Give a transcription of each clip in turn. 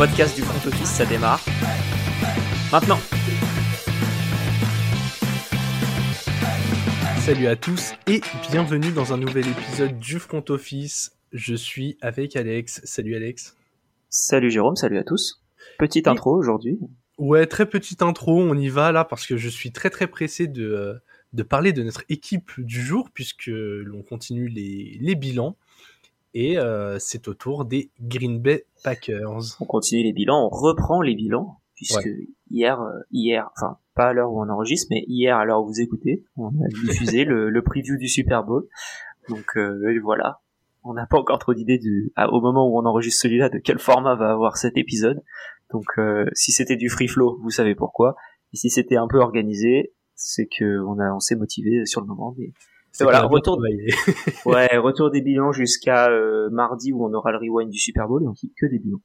podcast du front office, ça démarre. Maintenant. Salut à tous et bienvenue dans un nouvel épisode du front office. Je suis avec Alex. Salut Alex. Salut Jérôme, salut à tous. Petite intro aujourd'hui. Ouais, très petite intro, on y va là parce que je suis très très pressé de, euh, de parler de notre équipe du jour puisque l'on continue les, les bilans et euh, c'est au tour des Green Bay Packers. On continue les bilans, on reprend les bilans puisque hier, euh, hier, enfin pas à l'heure où on enregistre, mais hier à l'heure où vous écoutez, on a diffusé le, le, preview du Super Bowl. Donc euh, voilà, on n'a pas encore trop d'idées du, au moment où on enregistre celui-là de quel format va avoir cet épisode. Donc euh, si c'était du free flow, vous savez pourquoi. Et si c'était un peu organisé, c'est que on a on s'est motivé sur le moment. Mais voilà, retour, ouais, retour des bilans jusqu'à euh, mardi où on aura le rewind du Super Bowl et on quitte que des bilans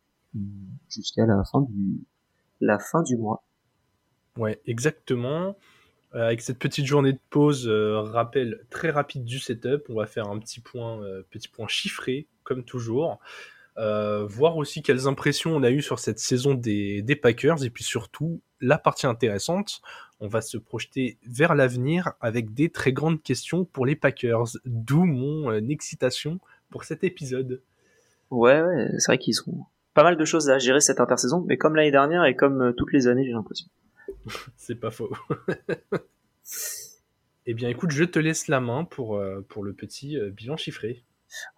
jusqu'à la fin du la fin du mois. Ouais, exactement. Euh, avec cette petite journée de pause, euh, rappel très rapide du setup, on va faire un petit point, petit point chiffré comme toujours. Voir aussi quelles impressions on a eues sur cette saison des, des, Packers et puis surtout la partie intéressante, on va se projeter vers l'avenir avec des très grandes questions pour les Packers, d'où mon euh, excitation pour cet épisode. Ouais, ouais c'est vrai qu'ils ont pas mal de choses à gérer cette intersaison, mais comme l'année dernière et comme euh, toutes les années, j'ai l'impression. c'est pas faux. eh bien, écoute, je te laisse la main pour, euh, pour le petit bilan chiffré.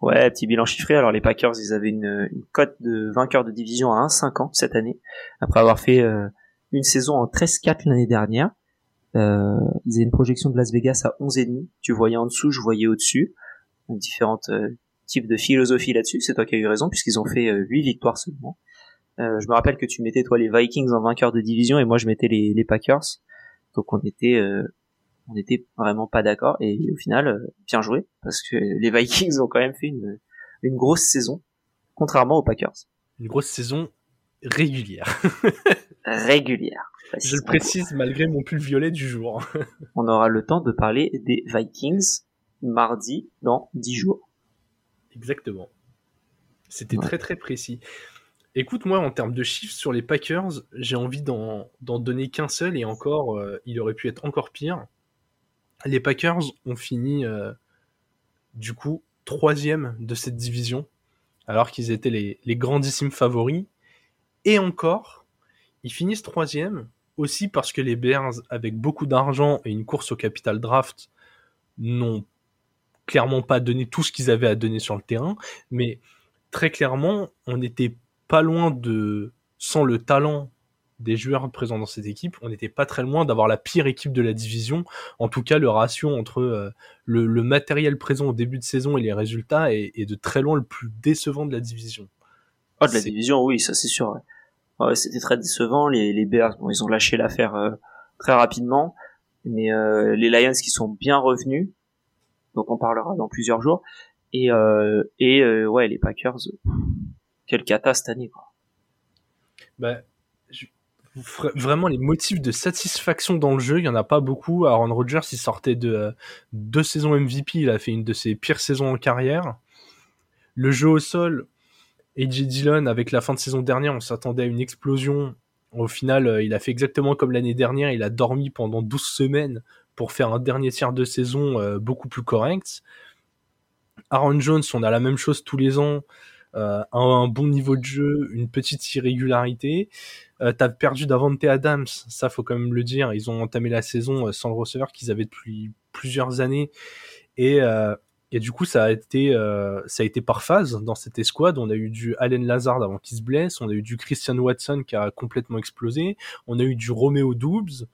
Ouais, petit bilan chiffré. Alors les Packers, ils avaient une, une cote de vainqueur de division à 1,50 cette année, après avoir fait euh, une saison en 13-4 l'année dernière. Euh, ils avaient une projection de Las Vegas à 11,5. Tu voyais en dessous, je voyais au-dessus. Différentes euh, types de philosophie là-dessus. C'est toi qui as eu raison, puisqu'ils ont fait 8 victoires seulement. je me rappelle que tu mettais toi les Vikings en vainqueur de division et moi je mettais les, les Packers. Donc on était on n'était vraiment pas d'accord et au final euh, bien joué parce que les Vikings ont quand même fait une, une grosse saison contrairement aux Packers. Une grosse saison régulière. régulière. Je le précise malgré mon pull violet du jour. on aura le temps de parler des Vikings mardi dans 10 jours. Exactement. C'était ouais. très très précis. Écoute, moi, en termes de chiffres sur les Packers, j'ai envie d'en donner qu'un seul et encore, euh, il aurait pu être encore pire les Packers ont fini euh, du coup troisième de cette division, alors qu'ils étaient les, les, grandissimes favoris. Et encore, ils finissent troisième aussi parce que les Bears, avec beaucoup d'argent et une course au capital draft, n'ont clairement pas donné tout ce qu'ils avaient à donner sur le terrain, mais très clairement, on n'était pas loin de, sans le talent des joueurs présents dans cette équipe, on n'était pas très loin d'avoir la pire équipe de la division. En tout cas, le ratio entre euh, le, le, matériel présent au début de saison et les résultats est, est, de très loin le plus décevant de la division. Oh, de la division, oui, ça c'est sûr. C'était très décevant. Les, les Bears, bon, ils ont lâché l'affaire euh, très rapidement, mais euh, les Lions qui sont bien revenus, donc on parlera dans plusieurs jours. Et, euh, et ouais, les Packers, quelle cata cette année, quoi. Bah, vraiment les motifs de satisfaction dans le jeu, il y en a pas beaucoup. Aaron Rodgers, il sortait de deux saisons MVP, il a fait une de ses pires saisons en carrière. Le jeu au sol, AJ Dillon, avec la fin de saison dernière, on s'attendait à une explosion. Au final, euh, il a fait exactement comme l'année dernière, il a dormi pendant 12 semaines pour faire un dernier tiers de saison euh, beaucoup plus correct. Aaron Jones, on a la même chose tous les ans. Euh, un, bon niveau de jeu, une petite irrégularité. T'as perdu Davante Adams, ça faut quand même le dire. Ils ont entamé la saison sans le receveur qu'ils avaient depuis plusieurs années. Et, et du coup, ça a été euh, ça a été par phase dans cette escouade. On a eu du Allen Lazard avant qu'il se blesse, on a eu du Christian Watson qui a complètement explosé, on a eu du Romeo Doubs.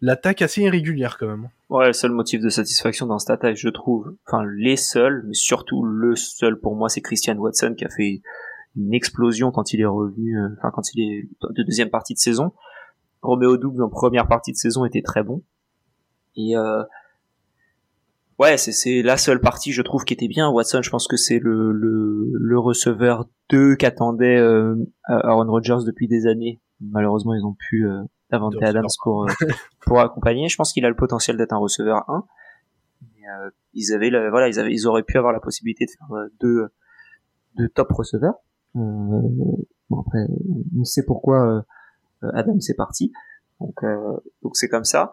L'attaque assez irrégulière quand même. Ouais, le seul motif de satisfaction dans cette attaque, je trouve, enfin les seuls, mais surtout le seul pour moi, c'est Christian Watson qui a fait une explosion quand il est revenu, euh, enfin quand il est de deuxième partie de saison. Romeo Doubs en première partie de saison était très bon. Et euh, ouais, c'est c'est la seule partie je trouve qui était bien. Watson, je pense que c'est le, le le receveur 2 qu'attendait euh, Aaron Rodgers depuis des années. Malheureusement, ils ont pu euh, Davante Adams pour euh, pour accompagner. Je pense qu'il a le potentiel d'être un receveur 1. Mais, euh, ils avaient le, voilà, ils avaient ils auraient pu avoir la possibilité de faire deux deux top receveurs. Euh, Bon, après, on sait pourquoi Adam c'est parti. Donc donc c'est comme ça.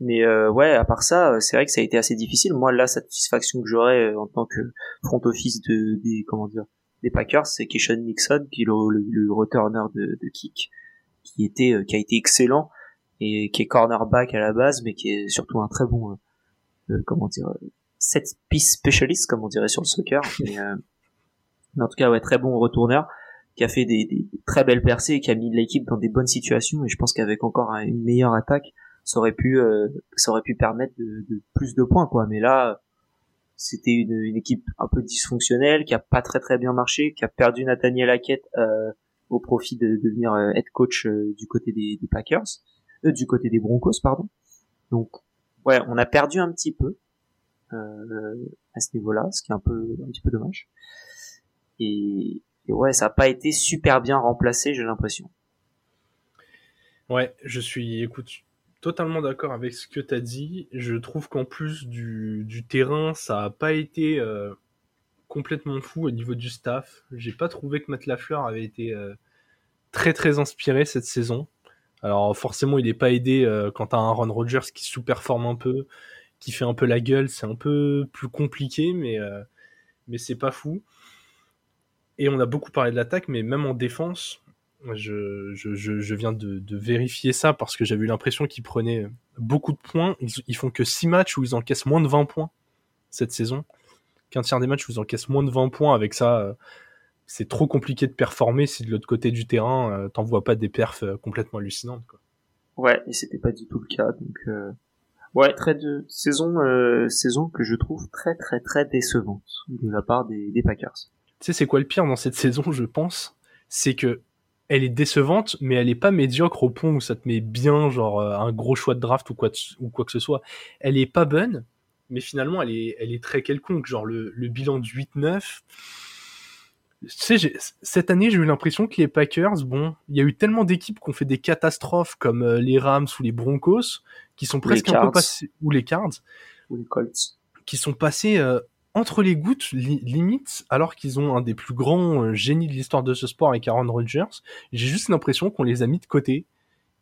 Mais ouais, à part ça, c'est vrai que ça a été assez difficile. Moi, la satisfaction que j'aurais en tant que front office de des comment dire des Packers, c'est Keishon Nixon, qui est le, le, returner de, de, kick, qui était qui a été excellent et qui est cornerback à la base, mais qui est surtout un très bon euh, comment dire set piece specialist comme on dirait sur le soccer mais, euh, en tout cas ouais très bon retourneur qui a fait des, des très belles percées et qui a mis l'équipe dans des bonnes situations et je pense qu'avec encore une meilleure attaque ça aurait pu euh, ça aurait pu permettre de, de, plus de points quoi mais là c'était une, une, équipe un peu dysfonctionnelle qui a pas très très bien marché qui a perdu Nathaniel Hackett euh, au profit de, devenir head coach du côté des, des Packers du côté des Broncos pardon donc ouais, on a perdu un petit peu euh, à ce niveau-là, ce qui est un peu un petit peu dommage. Et, ouais, ça n'a pas été super bien remplacé, j'ai l'impression. Ouais, je suis, écoute, totalement d'accord avec ce que tu as dit. Je trouve qu'en plus du, terrain, ça n'a pas été euh, complètement fou au niveau du staff. J'ai pas trouvé que Matt Lafleur avait été euh, très très inspiré cette saison. Alors forcément, il n'est pas aidé euh, quand tu as un Ron Rodgers qui sous-performe un peu, qui fait un peu la gueule. C'est un peu plus compliqué, mais, mais c'est pas fou. Et on a beaucoup parlé de l'attaque, mais même en défense, je, je, je viens de, de, vérifier ça parce que j'avais eu l'impression qu'ils prenaient beaucoup de points. Ils, ils, font que 6 matchs où ils encaissent moins de 20 points cette saison. Qu'un tiers des matchs où ils encaissent moins de 20 points. Avec ça, euh, c'est trop compliqué de performer si de l'autre côté du terrain, euh, t'en vois pas des perfs euh, complètement hallucinantes. Quoi. Ouais, et c'était pas du tout le cas. Donc euh... ouais, très de saison saison que je trouve très très très décevante de la part des, des Packers. Tu sais, c'est quoi le pire dans cette saison, je pense, c'est que elle est décevante, mais elle est pas médiocre au point où ça te met bien, genre un gros choix de draft ou quoi, ou quoi que ce soit. Elle est pas bonne, mais finalement elle est, elle est très quelconque. Genre le, le bilan du 8-9 tu sais, cette année, j'ai eu l'impression que les Packers, bon, il y a eu tellement d'équipes qui ont fait des catastrophes comme euh, les Rams ou les Broncos, qui sont presque un peu passés, ou les Cards, ou les Colts, qui sont passés euh, entre les gouttes, limite, alors qu'ils ont un des plus grands euh, génies de l'histoire de ce sport avec Aaron Rodgers. J'ai juste l'impression qu'on les a mis de côté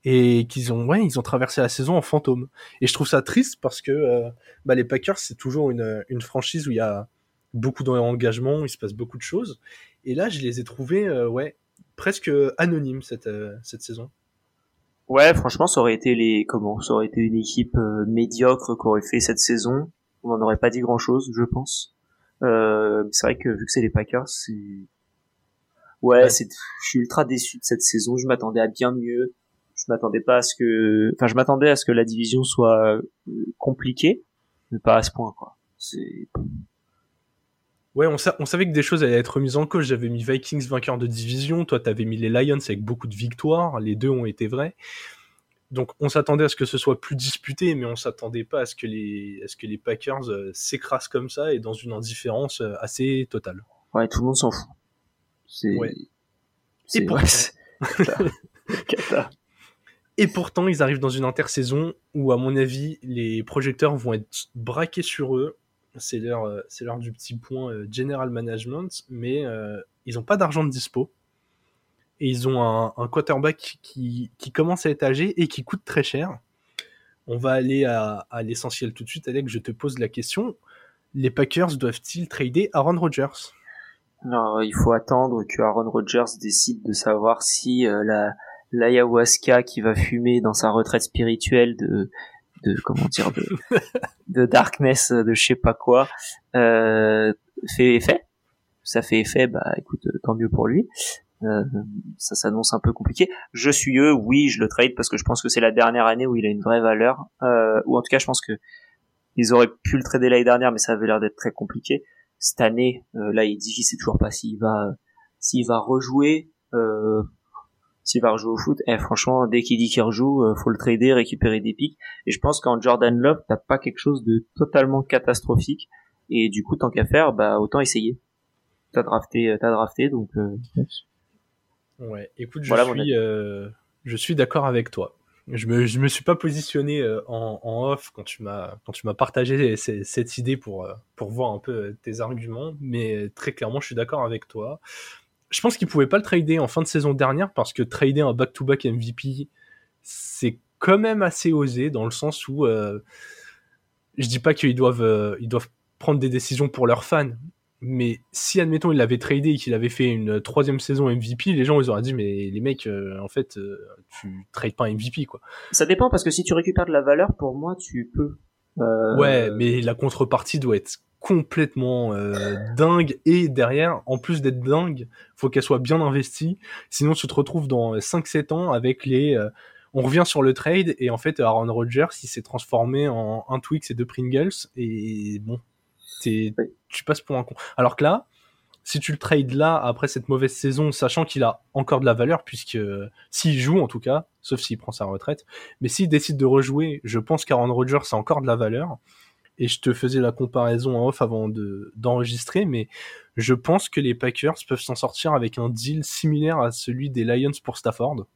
et qu'ils ont, ouais, ils ont traversé la saison en fantôme. Et je trouve ça triste parce que bah, les Packers, c'est toujours une, une franchise où il y a beaucoup d'engagement, il se passe beaucoup de choses. Et là, je les ai trouvés, euh, ouais, presque anonymes cette, euh, cette saison. Ouais, franchement, ça aurait été les comment Ça aurait été une équipe euh, médiocre qu'aurait fait cette saison. On n'en aurait pas dit grand chose, je pense. Euh, c'est vrai que vu que c'est les Packers, c'est ouais, c'est je suis ultra déçu de cette saison. Je m'attendais à bien mieux. Je m'attendais pas à ce que, enfin, je m'attendais à ce que la division soit compliquée, mais pas à ce point, quoi. C'est Ouais, on, on, savait que des choses allaient être remises en cause. J'avais mis Vikings vainqueur de division, toi t'avais mis les Lions avec beaucoup de victoires, les deux ont été vrais. Donc on s'attendait à ce que ce soit plus disputé, mais on s'attendait pas à ce que les, à ce que les Packers euh, s'écrasent comme ça et dans une indifférence euh, assez totale. Ouais, tout le monde s'en fout. C'est. Ouais. Et, pourtant... et pourtant, ils arrivent dans une intersaison où, à mon avis, les projecteurs vont être braqués sur eux c'est l'heure, euh, c'est l'heure du petit point general management, mais ils n'ont pas d'argent de dispo. Et ils ont un, quarterback qui, qui, commence à être âgé et qui coûte très cher. On va aller à, à l'essentiel tout de suite, Alex. Je te pose la question. Les Packers doivent-ils trader Aaron Rodgers? Non, il faut attendre que Aaron Rodgers décide de savoir si la l'ayahuasca qui va fumer dans sa retraite spirituelle de de comment dire de, de darkness de je sais pas quoi euh, fait effet? Ça fait effet bah écoute tant mieux pour lui euh, ça s'annonce un peu compliqué je suis eux oui je le trade parce que je pense que c'est la dernière année où il a une vraie valeur euh, ou en tout cas je pense que ils auraient pu le trader l'année dernière mais ça avait l'air d'être très compliqué cette année euh, là il dit qu'il sait toujours pas s'il va s'il va rejouer euh, s'il va rejouer au foot, eh, franchement, dès qu'il dit qu'il rejoue, euh, faut le trader, récupérer des pics. Et je pense qu'en Jordan Love, t'as pas quelque chose de totalement catastrophique. Et du coup, tant qu'à faire, bah autant essayer. T'as drafté, t'as drafté, donc. Ouais. Écoute, je suis, je suis d'accord avec toi. Je me, je me suis pas positionné en, en off quand tu m'as, quand tu m'as partagé cette idée pour, pour voir un peu tes arguments, mais très clairement, je suis d'accord avec toi je pense qu'il pouvait pas le trader en fin de saison dernière parce que trader un back-to-back MVP, c'est quand même assez osé dans le sens où euh, je dis pas qu'ils doivent, euh, ils doivent prendre des décisions pour leurs fans, mais si admettons il l'avait tradé et qu'il avait fait une troisième saison MVP, les gens ils auraient dit mais les mecs, euh, en fait, euh, tu trades pas un MVP quoi. Ça dépend parce que si tu récupères de la valeur, pour moi, tu peux. Euh, Ouais, mais la contrepartie doit être complètement euh, dingue et derrière, en plus d'être dingue, faut qu'elle soit bien investie. Sinon, tu te retrouves dans 5-7 ans avec les. euh, on revient sur le trade et en fait, Aaron Rodgers, il s'est transformé en un Twix et deux Pringles et bon, t'es- Oui. tu passes pour un con. Alors que là, si tu le trades là après cette mauvaise saison, sachant qu'il a encore de la valeur puisque s'il joue en tout cas, sauf s'il prend sa retraite, mais s'il décide de rejouer, je pense qu'Aaron Rodgers a encore de la valeur. Et je te faisais la comparaison en off avant de d'enregistrer, mais je pense que les Packers peuvent s'en sortir avec un deal similaire à celui des Lions pour Stafford.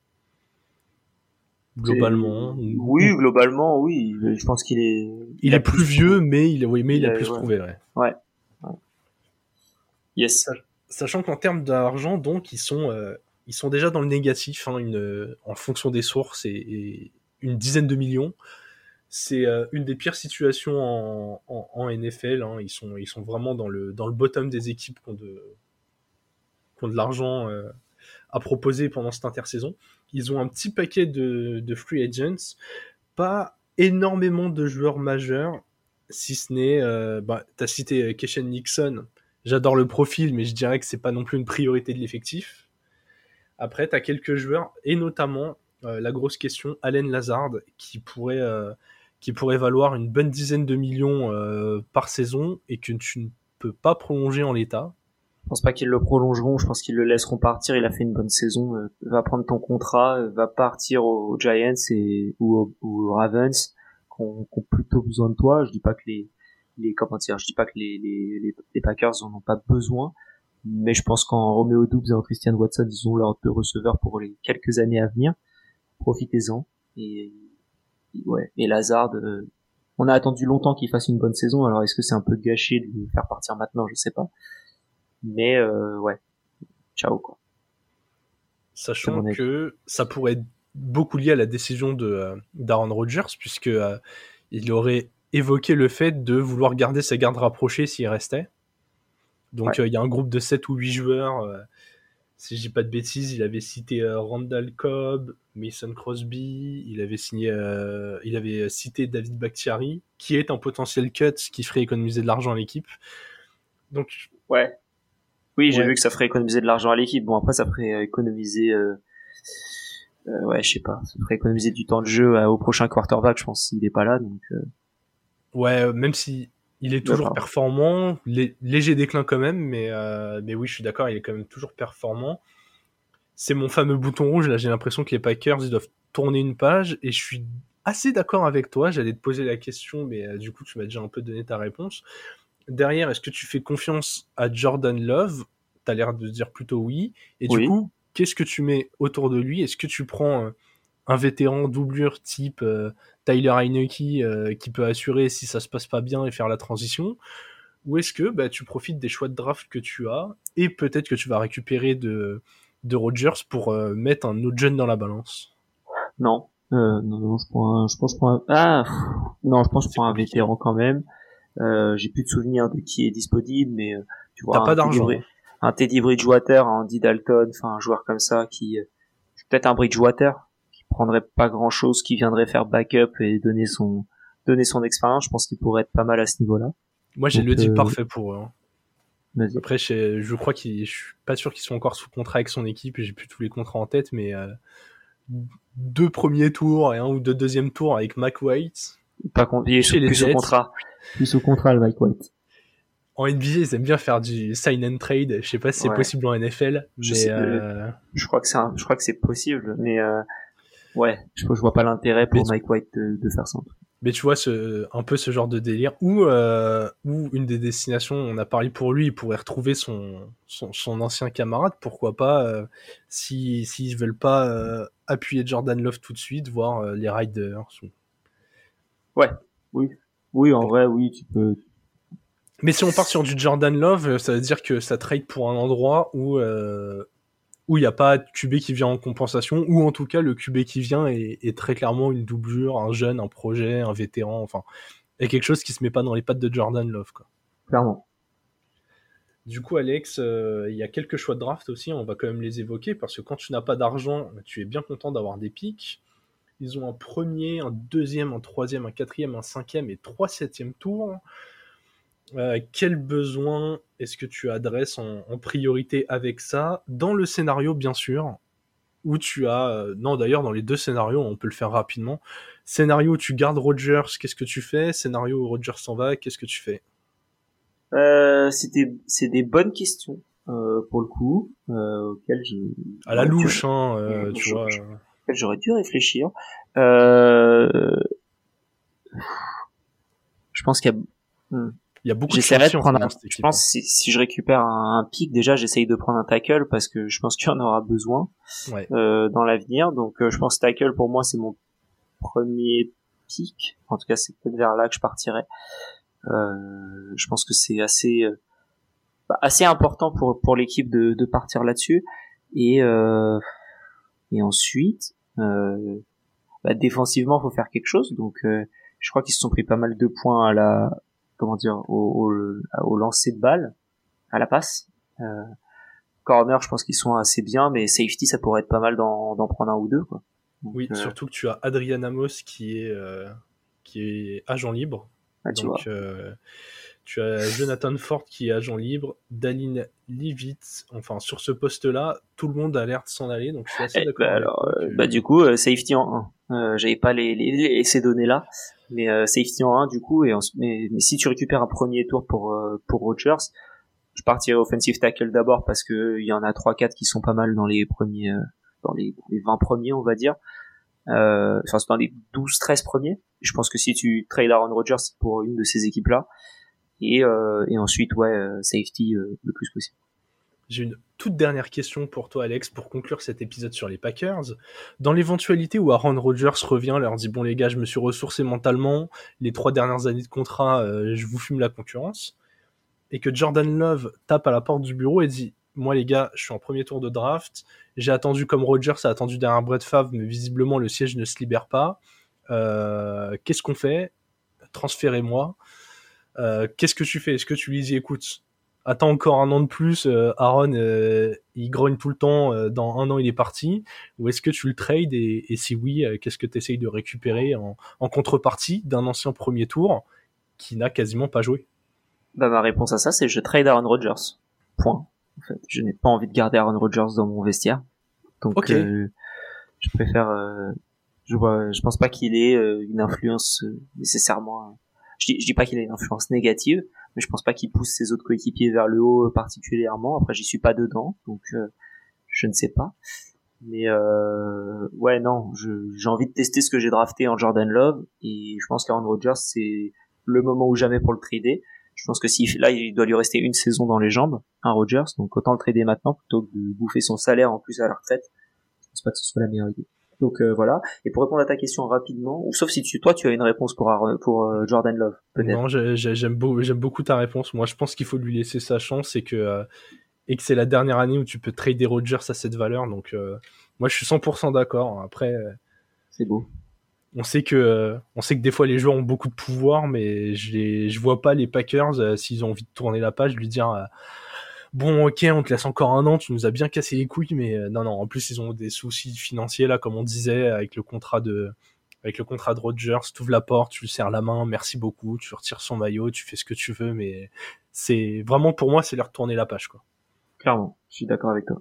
Globalement. Oui, globalement, oui. Je pense qu'il est. Il est plus vieux, mais il, oui, mais il, Il a a- plus ouais. prouvé, ouais. Yes. Sachant qu'en termes d'argent, donc, ils sont, euh, ils sont déjà dans le négatif, hein, une, en fonction des sources, et, et une dizaine de millions. C'est euh, une des pires situations en, en, en NFL. hein. Ils, sont, ils sont vraiment dans le, dans le bottom des équipes qui ont de, qui ont de l'argent euh, à proposer pendant cette intersaison. Ils ont un petit paquet de, free agents, pas énormément de joueurs majeurs, si ce n'est, euh, bah, tu as cité euh, Keshen Nixon, J'adore le profil, mais je dirais que c'est pas non plus une priorité de l'effectif. Après, tu as quelques joueurs, et notamment euh, la grosse question, Allen Lazard, qui pourrait, valoir une bonne dizaine de millions par saison et que tu ne peux pas prolonger en l'état. Je pense pas qu'ils le prolongeront. Je pense qu'ils le laisseront partir. Il a fait une bonne saison. Euh, va prendre ton contrat. euh, Va partir aux Giants et ou, aux- Ravens, qui ont, ont plutôt besoin de toi. Je dis pas que les les comment dire. Je dis pas que les les, les, Packers en ont pas besoin. Mais je pense qu'en Romeo Doubs et en Christian Watson, ils ont leurs deux receveurs pour les quelques années à venir. Profitez-en. Et, et ouais. Et Lazard, euh, on a attendu longtemps qu'il fasse une bonne saison. Alors est-ce que c'est un peu gâché de le faire partir maintenant? Je sais pas. Mais euh, ouais, ciao quoi. Sachant que ça pourrait être beaucoup lié à la décision de euh, d'Aaron Rodgers, puisque euh, il aurait évoqué le fait de vouloir garder sa garde rapprochée s'il restait. Donc Ouais. il y a un groupe de 7 ou 8 joueurs. si je dis pas de bêtises, il avait cité euh, Randall Cobb, Mason Crosby, il avait signé, euh, il avait cité David Bakhtiari, qui est un potentiel cut qui ferait économiser de l'argent à l'équipe. Donc Ouais. Oui, j'ai Ouais. vu que ça ferait économiser de l'argent à l'équipe. Bon après, ça ferait euh, économiser, euh, euh, ouais, je sais pas, ça ferait économiser du temps de jeu au prochain quarterback. Je pense s'il est pas là, donc euh, Ouais, même si il est toujours performant, lé- léger déclin quand même, mais, mais oui, je suis d'accord, il est quand même toujours performant. C'est mon fameux bouton rouge, là j'ai l'impression que les Packers, ils doivent tourner une page, et je suis assez d'accord avec toi, j'allais te poser la question, mais du coup tu m'as déjà un peu donné ta réponse. Derrière, est-ce que tu fais confiance à Jordan Love? T'as l'air de dire plutôt oui, et du coup, qu'est-ce que tu mets autour de lui? Est-ce que tu prends euh, un vétéran doublure type euh, Tyler Heineke euh, qui peut assurer si ça se passe pas bien et faire la transition? Ou est-ce que bah, tu profites des choix de draft que tu as et peut-être que tu vas récupérer de, de Rodgers pour euh, mettre un autre jeune dans la balance? Non, euh, non, non, je prends, un, je pense que je prends un, ah, non, je pense que je prends un vétéran quand même. Euh, j'ai plus de souvenirs de qui est disponible, mais euh, tu vois, pas d'argent. Un Teddy Bridgewater, un Andy Dalton, enfin un joueur comme ça qui, euh, peut-être un Bridgewater qui prendrait pas grand chose, qui viendrait faire backup et donner son, donner son expérience. Je pense qu'il pourrait être pas mal à ce niveau-là. Moi j'ai le deal euh, parfait pour eux. hein. Après, je, je crois qu'il, je suis pas sûr qu'ils sont encore sous contrat avec son équipe. J'ai plus tous les contrats en tête, mais euh, deux premiers tours et un ou deux deuxièmes tours avec Mac White. Pas con- il est Chez plus Jets. contrat. Plus sous contrat, le Mike White. En NBA, ils aiment bien faire du sign and trade. Je sais pas si c'est Ouais. possible en NFL, Je mais sais- euh, Je crois que c'est, un- je crois que c'est possible, mais euh, ouais, je, je vois pas l'intérêt pour Mais- Mike White de, de faire ça. mais tu vois ce, un peu ce genre de délire où euh, où une des destinations, on a parlé pour lui, il pourrait retrouver son son, son ancien camarade. Pourquoi pas euh, si s'ils veulent pas euh, appuyer Jordan Love tout de suite, voir euh, les Riders. ou- Oui, en vrai, oui, tu peux. Mais si on part sur du Jordan Love, ça veut dire que ça trade pour un endroit où où il n'y a pas de QB qui vient en compensation, ou en tout cas le QB qui vient est, très clairement une doublure, un jeune, un projet, un vétéran, enfin, et quelque chose qui se met pas dans les pattes de Jordan Love, quoi. Clairement. Du coup, Alex, euh, il y a quelques choix de draft aussi, on va quand même les évoquer, parce que quand tu n'as pas d'argent, tu es bien content d'avoir des pics. Ils ont un premier, un deuxième, un troisième, un quatrième, un cinquième et trois septièmes tours. Euh, quel besoin est-ce que tu adresses en, priorité avec ça? Dans le scénario, bien sûr, où tu as... Euh, non, d'ailleurs, dans les deux scénarios, on peut le faire rapidement. Scénario où tu gardes Rogers, qu'est-ce que tu fais? Scénario où Rogers s'en va, qu'est-ce que tu fais? Euh, C'est des bonnes questions, pour le coup, je... À la louche, hein, tu vois... J'aurais dû réfléchir. Je pense qu'il y a... Hmm. Il y a beaucoup de de prendre un, Je pense si, si je récupère un, pic, déjà j'essaye de prendre un tackle parce que je pense qu'il y en aura besoin euh, dans l'avenir. Donc euh, je pense tackle pour moi c'est mon premier pic. En tout cas c'est peut-être vers là que je partirai. Euh, je pense que c'est assez euh, bah, assez important pour pour l'équipe de, de partir là-dessus. Et euh, et ensuite bah, défensivement faut faire quelque chose. Donc je crois qu'ils se sont pris pas mal de points à la comment dire, au, au, lancer de balle, à la passe. Euh, corner, je pense qu'ils sont assez bien, mais safety, ça pourrait être pas mal d'en prendre un ou deux. Quoi. oui, euh, surtout que tu as Adrian Amos qui est euh, qui est agent libre. Ah, tu Donc euh, tu as Jonathan Ford qui est agent libre, Daline Livitz. Enfin, sur ce poste-là, tout le monde a l'air de s'en aller. Donc je suis assez eh, d'accord. Bah, alors, bah, du coup, safety en 1. J'avais pas les, les, ces données-là mais euh, safety en 1 du coup et mais, si tu récupères un premier tour pour euh, pour Rogers je partirais offensive tackle d'abord parce que il y en a 3 4 qui sont pas mal dans les premiers euh, dans les, les 20 premiers on va dire euh, enfin c'est dans les 12 13 premiers je pense que si tu trades Aaron Rodgers pour une de ces équipes là et et ensuite ouais safety le plus possible j'ai une toute dernière question pour toi, Alex, pour conclure cet épisode sur les Packers. Dans l'éventualité où Aaron Rodgers revient, leur dit bon les gars, je me suis ressourcé mentalement, les trois dernières années de contrat, euh, je vous fume la concurrence, et que Jordan Love tape à la porte du bureau et dit moi les gars, je suis en premier tour de draft, j'ai attendu comme Rodgers a attendu derrière Brett Favre, mais visiblement le siège ne se libère pas. Euh, qu'est-ce qu'on fait? Transférez-moi. Euh, qu'est-ce que tu fais? Est-ce que tu lui dis écoute, attends encore un an de plus, euh, Aaron, euh, il grogne tout le temps, euh, dans un an il est parti, ou est-ce que tu le trades et, si oui, qu'est-ce que tu essayes de récupérer en, contrepartie d'un ancien premier tour qui n'a quasiment pas joué? Bah ma réponse à ça c'est je trade Aaron Rodgers. Point. En fait, je n'ai pas envie de garder Aaron Rodgers dans mon vestiaire. Donc je préfère je vois je pense pas qu'il ait une influence nécessairement je dis, je dis pas qu'il a une influence négative, mais je pense pas qu'il pousse ses autres coéquipiers vers le haut particulièrement. Après, j'y suis pas dedans, donc euh, je ne sais pas. Mais euh, ouais, non, j'ai envie de tester ce que j'ai drafté en Jordan Love, et je pense qu'Aaron Rodgers, c'est le moment ou jamais pour le trader. Je pense que si là, il doit lui rester une saison dans les jambes, un Rodgers, donc autant le trader maintenant plutôt que de bouffer son salaire en plus à la retraite. Je pense pas que ce soit la meilleure idée. Donc euh, voilà. Et pour répondre à ta question rapidement, ou sauf si tu, toi tu as une réponse pour pour euh, Jordan Love. Non, j'aime beaucoup, ta réponse. Moi, je pense qu'il faut lui laisser sa chance et que euh, et que c'est la dernière année où tu peux trader Rodgers à cette valeur. Donc moi, je suis 100% d'accord. Après, c'est beau. On sait que on sait que des fois les joueurs ont beaucoup de pouvoir, mais je je vois pas les Packers s'ils ont envie de tourner la page, lui dire bon ok on te laisse encore un an tu nous as bien cassé les couilles mais euh, non non en plus ils ont des soucis financiers là comme on disait avec le contrat de avec le contrat de Rogers tu ouvres la porte tu lui serres la main merci beaucoup tu retires son maillot tu fais ce que tu veux mais c'est vraiment pour moi c'est leur tourner la page quoi. Clairement je suis d'accord avec toi.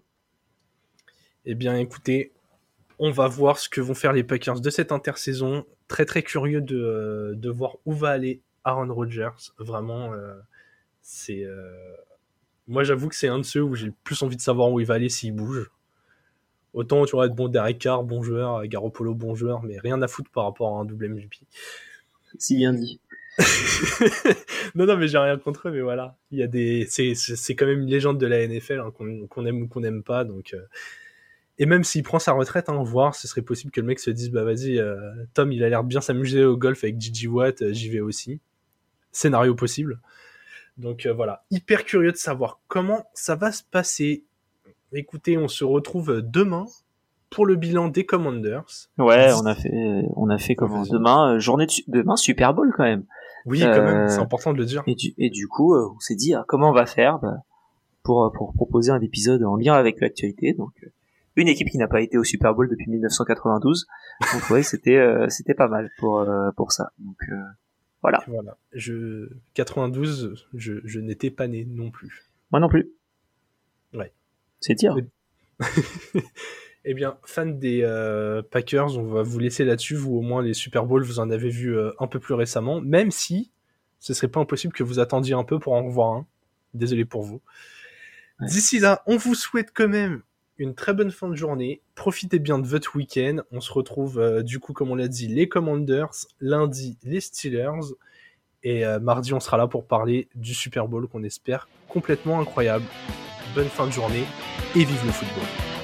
Eh bien écoutez on va voir ce que vont faire les Packers de cette intersaison. Très très curieux de, de voir où va aller Aaron Rodgers. Vraiment euh, c'est euh, moi, j'avoue que c'est un de ceux où j'ai le plus envie de savoir où il va aller s'il bouge. Autant, tu vois, être bon Derek Carr, bon joueur, Garoppolo, bon joueur, mais rien à foutre par rapport à un double MVP. Si bien dit. non, non, mais j'ai rien contre eux, mais voilà. Il y a des, c'est, c'est quand même une légende de la NFL, hein, qu'on, aime ou qu'on n'aime pas, donc, euh. Et même s'il prend sa retraite, hein, voir, ce serait possible que le mec se dise, bah vas-y, euh, Tom, il a l'air bien s'amuser au golf avec Gigi Watt, euh, j'y vais aussi. Scénario possible. Donc voilà, hyper curieux de savoir comment ça va se passer. Écoutez, on se retrouve demain pour le bilan des Commanders. Ouais, on a fait, on a fait comment demain, journée de, demain Super Bowl quand même. Oui, quand même, c'est important de le dire. Et du, et du coup, on s'est dit ah, comment on va faire bah, pour pour proposer un épisode en lien avec l'actualité. Donc une équipe qui n'a pas été au Super Bowl depuis 1992. Donc ouais, c'était euh, c'était pas mal pour euh, pour ça. Donc euh, voilà. Voilà. Je 92, je, je n'étais pas né non plus. Moi non plus. Ouais. C'est dire. eh bien, fan des Packers, on va vous laisser là-dessus. Vous, au moins, les Super Bowls, vous en avez vu un peu plus récemment. Même si ce serait pas impossible que vous attendiez un peu pour en revoir un. Désolé pour vous. D'ici là, on vous souhaite quand même une très bonne fin de journée. Profitez bien de votre week-end. On se retrouve euh, du coup, comme on l'a dit, les Commanders, lundi les Steelers. Et euh, mardi, on sera là pour parler du Super Bowl qu'on espère complètement incroyable. Bonne fin de journée et vive le football.